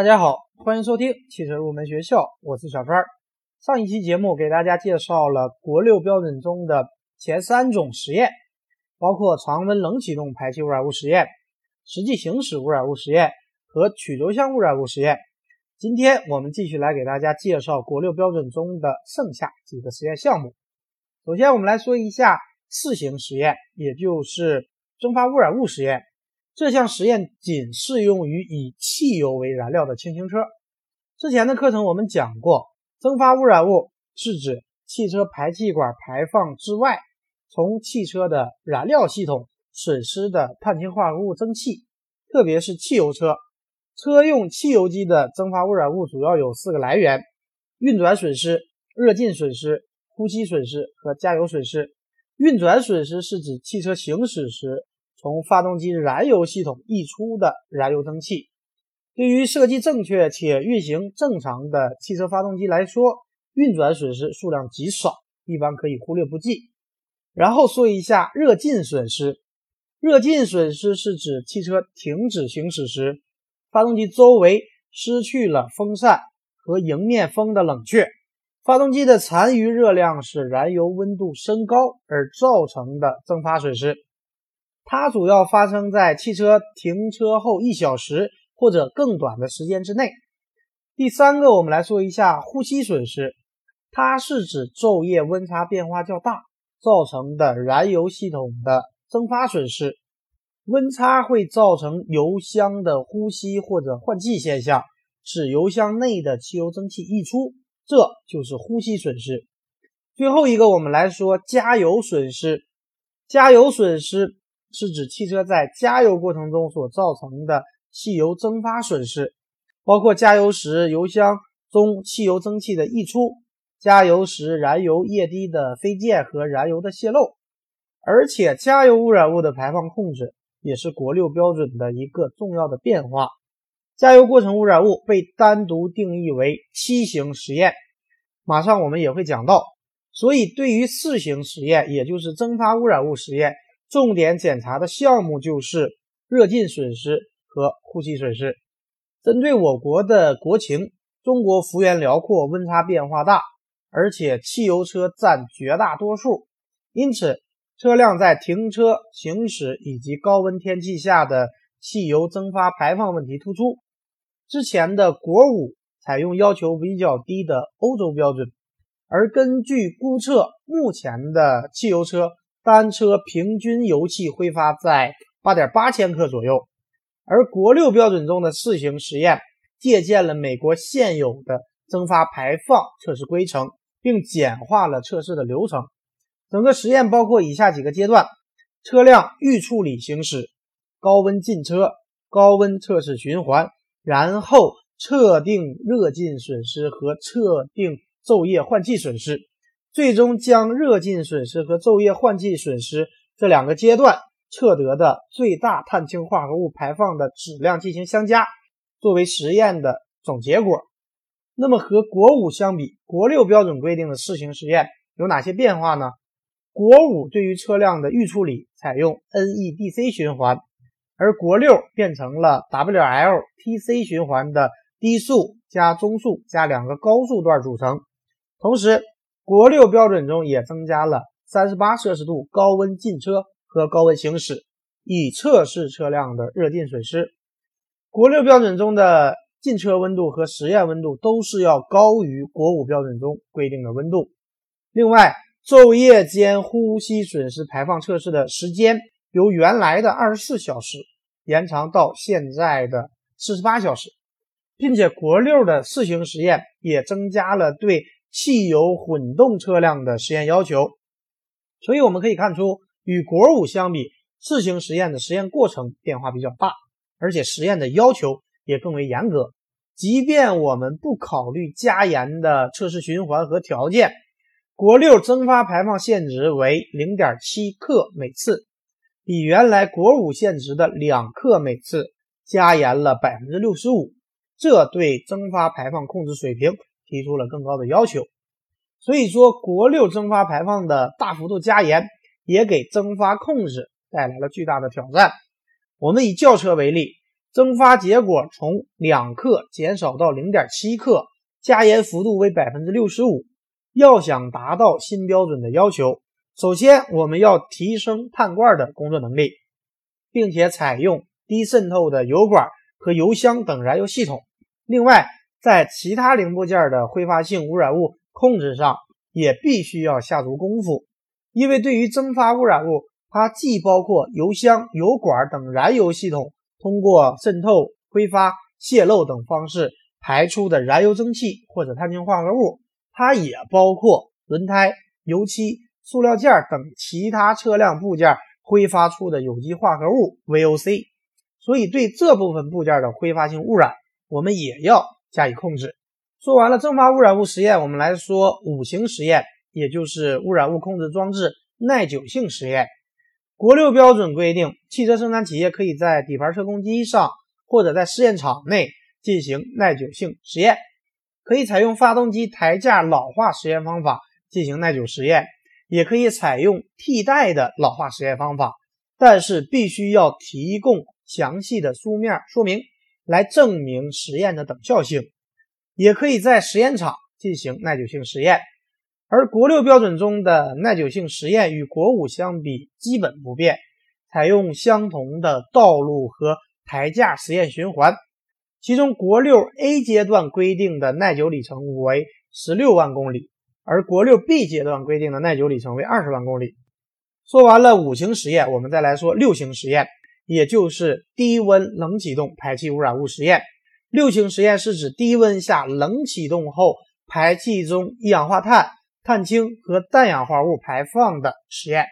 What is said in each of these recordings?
大家好，欢迎收听汽车入门学校，我是小川。上一期节目给大家介绍了国六标准中的前三种实验，包括常温冷启动排气污染物实验、实际行驶污染物实验和曲轴向污染物实验。今天我们继续来给大家介绍国六标准中的剩下几个实验项目。首先，我们来说一下次型实验，也就是蒸发污染物实验。这项实验仅适用于以汽油为燃料的轻型车。之前的课程我们讲过，蒸发污染物是指汽车排气管排放之外，从汽车的燃料系统损失的碳氢化合物蒸汽，特别是汽油车。车用汽油机的蒸发污染物主要有四个来源：运转损失、热进损失、呼吸损失和加油损失。运转损失是指汽车行驶时。从发动机燃油系统溢出的燃油蒸汽，对于设计正确且运行正常的汽车发动机来说，运转损失数量极少，一般可以忽略不计。然后说一下热浸损失，热浸损失是指汽车停止行驶时，发动机周围失去了风扇和迎面风的冷却，发动机的残余热量使燃油温度升高而造成的蒸发损失。它主要发生在汽车停车后一小时或者更短的时间之内。第三个，我们来说一下呼吸损失，它是指昼夜温差变化较大造成的燃油系统的蒸发损失。温差会造成油箱的呼吸或者换气现象，使油箱内的汽油蒸汽溢出，这就是呼吸损失。最后一个，我们来说加油损失，加油损失。是指汽车在加油过程中所造成的汽油蒸发损失，包括加油时油箱中汽油蒸汽的溢出、加油时燃油液滴的飞溅和燃油的泄漏。而且，加油污染物的排放控制也是国六标准的一个重要的变化。加油过程污染物被单独定义为七型实验，马上我们也会讲到。所以，对于四型实验，也就是蒸发污染物实验。重点检查的项目就是热浸损失和呼吸损失。针对我国的国情，中国幅员辽阔，温差变化大，而且汽油车占绝大多数，因此车辆在停车、行驶以及高温天气下的汽油蒸发排放问题突出。之前的国五采用要求比较低的欧洲标准，而根据估测，目前的汽油车。单车平均油气挥发在八点八千克左右，而国六标准中的四型实验借鉴了美国现有的蒸发排放测试规程，并简化了测试的流程。整个实验包括以下几个阶段：车辆预处理行驶、高温进车、高温测试循环，然后测定热进损失和测定昼夜换气损失。最终将热浸损失和昼夜换气损失这两个阶段测得的最大碳氢化合物排放的质量进行相加，作为实验的总结果。那么和国五相比，国六标准规定的试行实验有哪些变化呢？国五对于车辆的预处理采用 NEDC 循环，而国六变成了 WLTC 循环的低速加中速加两个高速段组成，同时。国六标准中也增加了三十八摄氏度高温进车和高温行驶，以测试车辆的热进损失。国六标准中的进车温度和实验温度都是要高于国五标准中规定的温度。另外，昼夜间呼吸损失排放测试的时间由原来的二十四小时延长到现在的四十八小时，并且国六的试行实验也增加了对。汽油混动车辆的实验要求，所以我们可以看出，与国五相比，自行实验的实验过程变化比较大，而且实验的要求也更为严格。即便我们不考虑加严的测试循环和条件，国六蒸发排放限值为零点七克每次，比原来国五限值的两克每次加严了百分之六十五，这对蒸发排放控制水平。提出了更高的要求，所以说国六蒸发排放的大幅度加严，也给蒸发控制带来了巨大的挑战。我们以轿车为例，蒸发结果从两克减少到零点七克，加盐幅度为百分之六十五。要想达到新标准的要求，首先我们要提升碳罐的工作能力，并且采用低渗透的油管和油箱等燃油系统。另外，在其他零部件的挥发性污染物控制上，也必须要下足功夫。因为对于蒸发污染物，它既包括油箱、油管等燃油系统通过渗透、挥发、泄漏等方式排出的燃油蒸汽或者碳氢化合物。它也包括轮胎、油漆、塑料件等其他车辆部件挥发出的有机化合物 VOC，所以对这部分部件的挥发性污染，我们也要加以控制。说完了蒸发污染物实验，我们来说五型实验，也就是污染物控制装置耐久性实验。国六标准规定，汽车生产企业可以在底盘车工机上或者在试验场内进行耐久性实验。可以采用发动机台架老化实验方法进行耐久实验，也可以采用替代的老化实验方法，但是必须要提供详细的书面说明来证明实验的等效性。也可以在实验场进行耐久性实验，而国六标准中的耐久性实验与国五相比基本不变，采用相同的道路和台架实验循环。其中，国六 A 阶段规定的耐久里程为十六万公里，而国六 B 阶段规定的耐久里程为二十万公里。说完了五型实验，我们再来说六型实验，也就是低温冷启动排气污染物实验。六型实验是指低温下冷启动后，排气中一氧化碳、碳氢和氮氧化物排放的实验，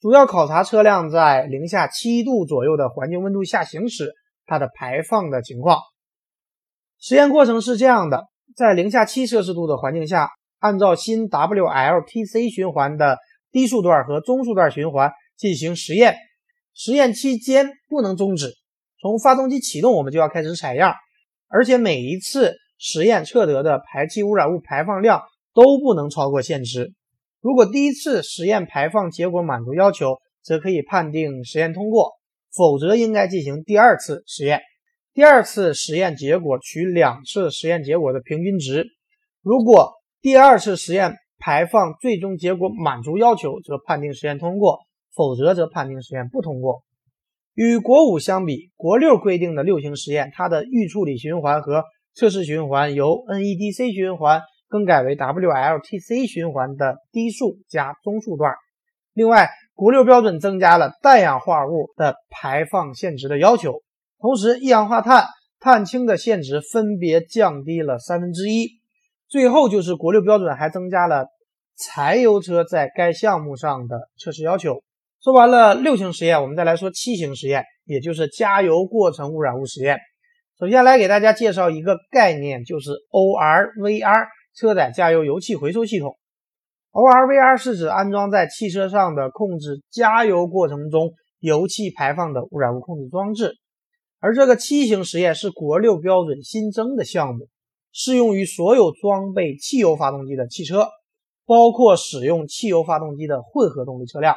主要考察车辆在零下七度左右的环境温度下行驶，它的排放的情况。实验过程是这样的：在零下七摄氏度的环境下，按照新 WLTC 循环的低速段和中速段循环进行实验。实验期间不能终止，从发动机启动我们就要开始采样，而且每一次实验测得的排气污染物排放量都不能超过限值。如果第一次实验排放结果满足要求，则可以判定实验通过；否则应该进行第二次实验。第二次实验结果取两次实验结果的平均值，如果第二次实验排放最终结果满足要求，则判定实验通过；否则则判定实验不通过。与国五相比，国六规定的六型实验，它的预处理循环和测试循环由 NEDC 循环更改为 WLTC 循环的低速加中速段。另外，国六标准增加了氮氧化物的排放限值的要求。同时，一氧化碳、碳氢的限值分别降低了三分之一。最后就是国六标准还增加了柴油车在该项目上的测试要求。说完了六型实验，我们再来说七型实验，也就是加油过程污染物实验。首先来给大家介绍一个概念，就是 ORVR 车载加油油气回收系统。ORVR 是指安装在汽车上的控制加油过程中油气排放的污染物控制装置。而这个七型实验是国六标准新增的项目，适用于所有装备汽油发动机的汽车，包括使用汽油发动机的混合动力车辆。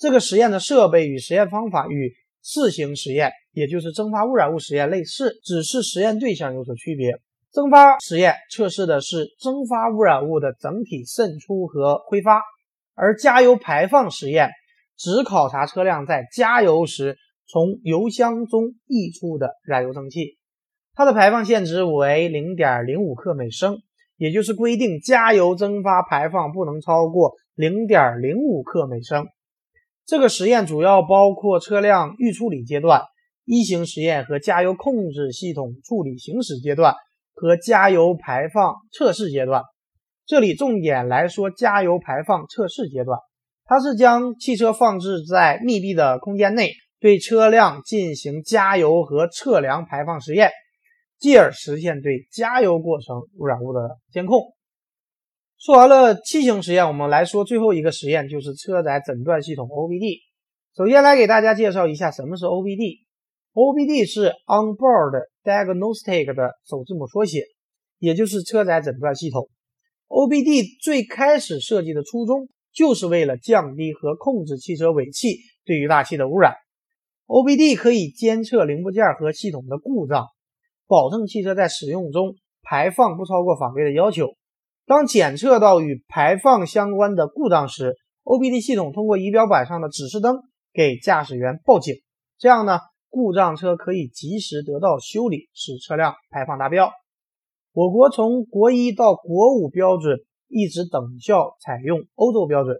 这个实验的设备与实验方法与四型实验，也就是蒸发污染物实验类似，只是实验对象有所区别。蒸发实验测试的是蒸发污染物的整体渗出和挥发，而加油排放实验只考察车辆在加油时。从油箱中溢出的燃油蒸汽，它的排放限值为零点零五克每升，也就是规定加油蒸发排放不能超过零点零五克每升。这个实验主要包括车辆预处理阶段、一型实验和加油控制系统处理行驶阶段和加油排放测试阶段。这里重点来说加油排放测试阶段，它是将汽车放置在密闭的空间内。对车辆进行加油和测量排放实验，继而实现对加油过程污染物的监控。说完了七型实验，我们来说最后一个实验，就是车载诊断系统 OBD。首先来给大家介绍一下什么是 OBD。OBD 是 Onboard Diagnostic 的首字母缩写，也就是车载诊断系统。OBD 最开始设计的初衷就是为了降低和控制汽车尾气对于大气的污染。OBD 可以监测零部件和系统的故障，保证汽车在使用中排放不超过法规的要求。当检测到与排放相关的故障时，OBD 系统通过仪表板上的指示灯给驾驶员报警，这样呢，故障车可以及时得到修理，使车辆排放达标。我国从国一到国五标准一直等效采用欧洲标准，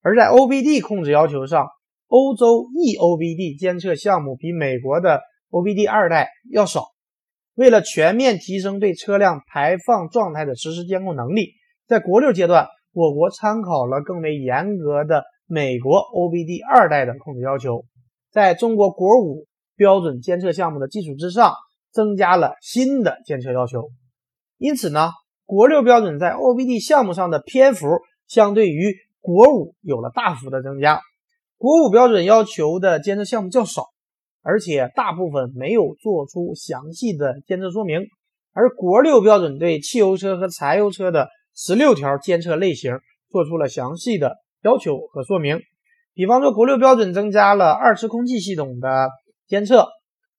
而在 OBD 控制要求上，欧洲 EOBD 监测项目比美国的 OBD 二代要少。为了全面提升对车辆排放状态的实时监控能力，在国六阶段，我国参考了更为严格的美国 OBD 二代的控制要求，在中国国五标准监测项目的基础之上，增加了新的监测要求。因此呢，国六标准在 OBD 项目上的篇幅相对于国五有了大幅的增加。国五标准要求的监测项目较少。而且大部分没有做出详细的监测说明，而国六标准对汽油车和柴油车的十六条监测类型做出了详细的要求和说明。比方说，国六标准增加了二次空气系统的监测、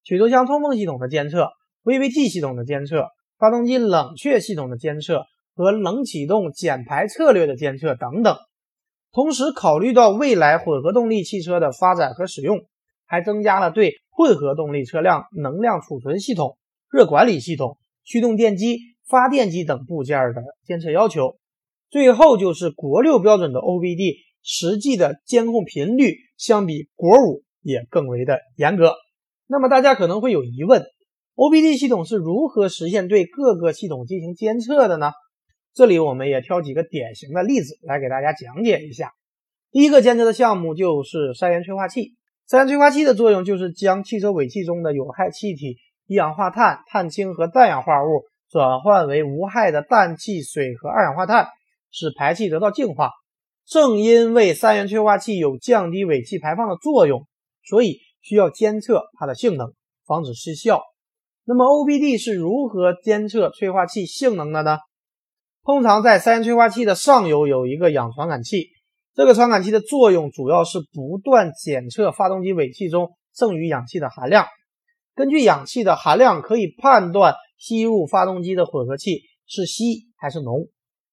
曲轴箱通风系统的监测、VVT 系统的监测、发动机冷却系统的监测和冷启动减排策略的监测等等。同时，考虑到未来混合动力汽车的发展和使用。还增加了对混合动力车辆能量储存系统、热管理系统、驱动电机、发电机等部件的监测要求。最后就是国六标准的 OBD，实际的监控频率相比国五也更为的严格。那么大家可能会有疑问，OBD 系统是如何实现对各个系统进行监测的呢？这里我们也挑几个典型的例子来给大家讲解一下。第一个监测的项目就是三元催化器。三元催化器的作用就是将汽车尾气中的有害气体一氧化碳、碳氢和氮氧化物转换为无害的氮气、水和二氧化碳，使排气得到净化。正因为三元催化器有降低尾气排放的作用，所以需要监测它的性能，防止失效。那么 OBD 是如何监测催化器性能的呢？通常在三元催化器的上游有一个氧传感器。这个传感器的作用主要是不断检测发动机尾气中剩余氧气的含量，根据氧气的含量可以判断吸入发动机的混合气是稀还是浓。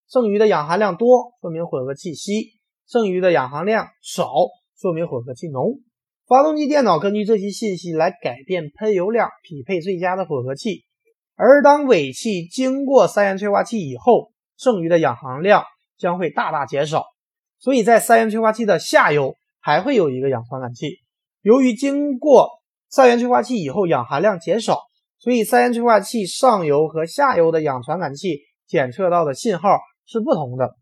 剩余的氧含量多，说明混合气稀；剩余的氧含量少，说明混合气浓。发动机电脑根据这些信息来改变喷油量，匹配最佳的混合气。而当尾气经过三元催化器以后，剩余的氧含量将会大大减少。所以在三元催化器的下游还会有一个氧传感器，由于经过三元催化器以后氧含量减少，所以三元催化器上游和下游的氧传感器检测到的信号是不同的。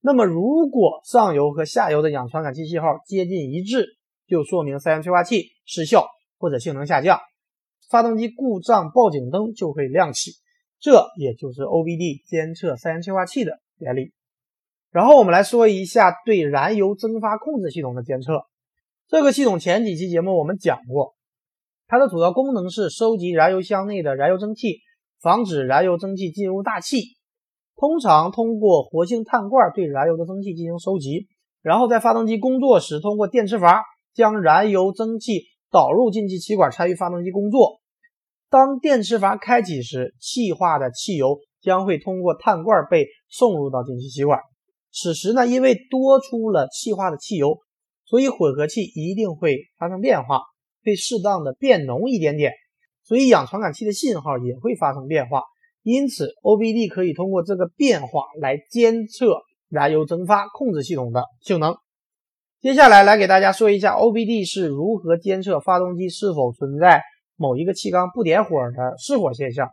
那么如果上游和下游的氧传感器信号接近一致，就说明三元催化器失效或者性能下降，发动机故障报警灯就会亮起。这也就是 OBD 监测三元催化器的原理。然后我们来说一下对燃油蒸发控制系统的监测。这个系统前几期节目我们讲过，它的主要功能是收集燃油箱内的燃油蒸汽，防止燃油蒸汽进入大气。通常通过活性炭罐对燃油的蒸汽进行收集，然后在发动机工作时通过电磁阀将燃油蒸汽导入进气气管，参与发动机工作。当电磁阀开启时，气化的汽油将会通过碳罐被送入到进气气管。此时呢，因为多出了气化的汽油，所以混合气一定会发生变化，会适当的变浓一点点，所以氧传感器的信号也会发生变化。因此，OBD 可以通过这个变化来监测燃油蒸发控制系统的性能。接下来来给大家说一下 OBD 是如何监测发动机是否存在某一个气缸不点火的失火现象。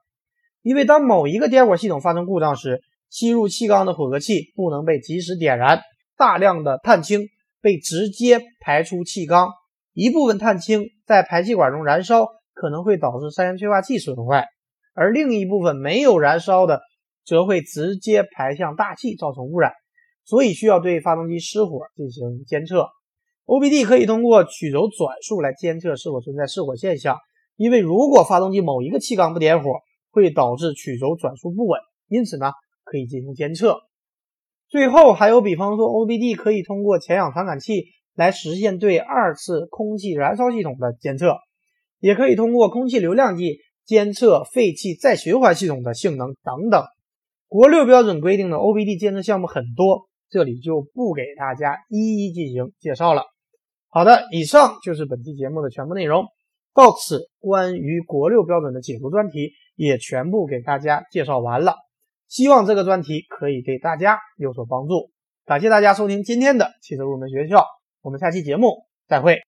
因为当某一个点火系统发生故障时，吸入气缸的混合气不能被及时点燃，大量的碳氢被直接排出气缸，一部分碳氢在排气管中燃烧，可能会导致三元催化器损坏，而另一部分没有燃烧的，则会直接排向大气，造成污染。所以需要对发动机失火进行监测。OBD 可以通过曲轴转速来监测是否存在失火现象，因为如果发动机某一个气缸不点火，会导致曲轴转速不稳，因此呢。可以进行监测。最后还有，比方说 OBD 可以通过前氧传感器来实现对二次空气燃烧系统的监测，也可以通过空气流量计监测废气再循环系统的性能等等。国六标准规定的 OBD 监测项目很多，这里就不给大家一一进行介绍了。好的，以上就是本期节目的全部内容。到此，关于国六标准的解读专题也全部给大家介绍完了。希望这个专题可以对大家有所帮助。感谢大家收听今天的汽车入门学校，我们下期节目再会。